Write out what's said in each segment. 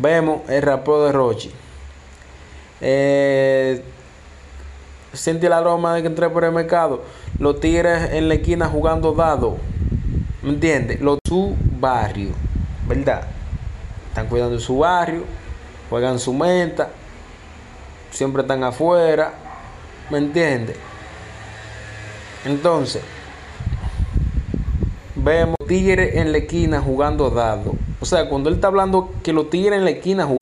Vemos el rapó de Rochi. Eh, sentí el aroma de que entré por el mercado. Los tigres en la esquina jugando dado. ¿Me entiendes? Los su barrio. ¿Verdad? Están cuidando su barrio. Juegan su menta. Siempre están afuera. ¿Me entiendes? Entonces, vemos tigres en la esquina jugando dado. O sea, cuando él está hablando que lo tigres en la esquina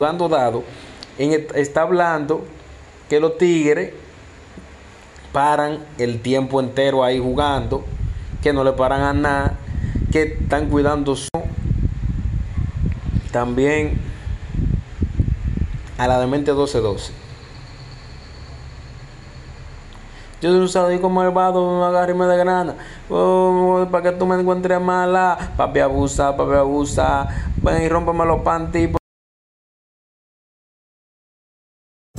Jugando dado, está hablando que los tigres paran el tiempo entero ahí jugando, que no le paran a nada, que están cuidando su... También a la de mente 12-12. Yo soy un sádico malvado, no agárreme de grana. Para que tú me encuentres mala. Papi abusa, papi abusa. Ven y rómpame los panties.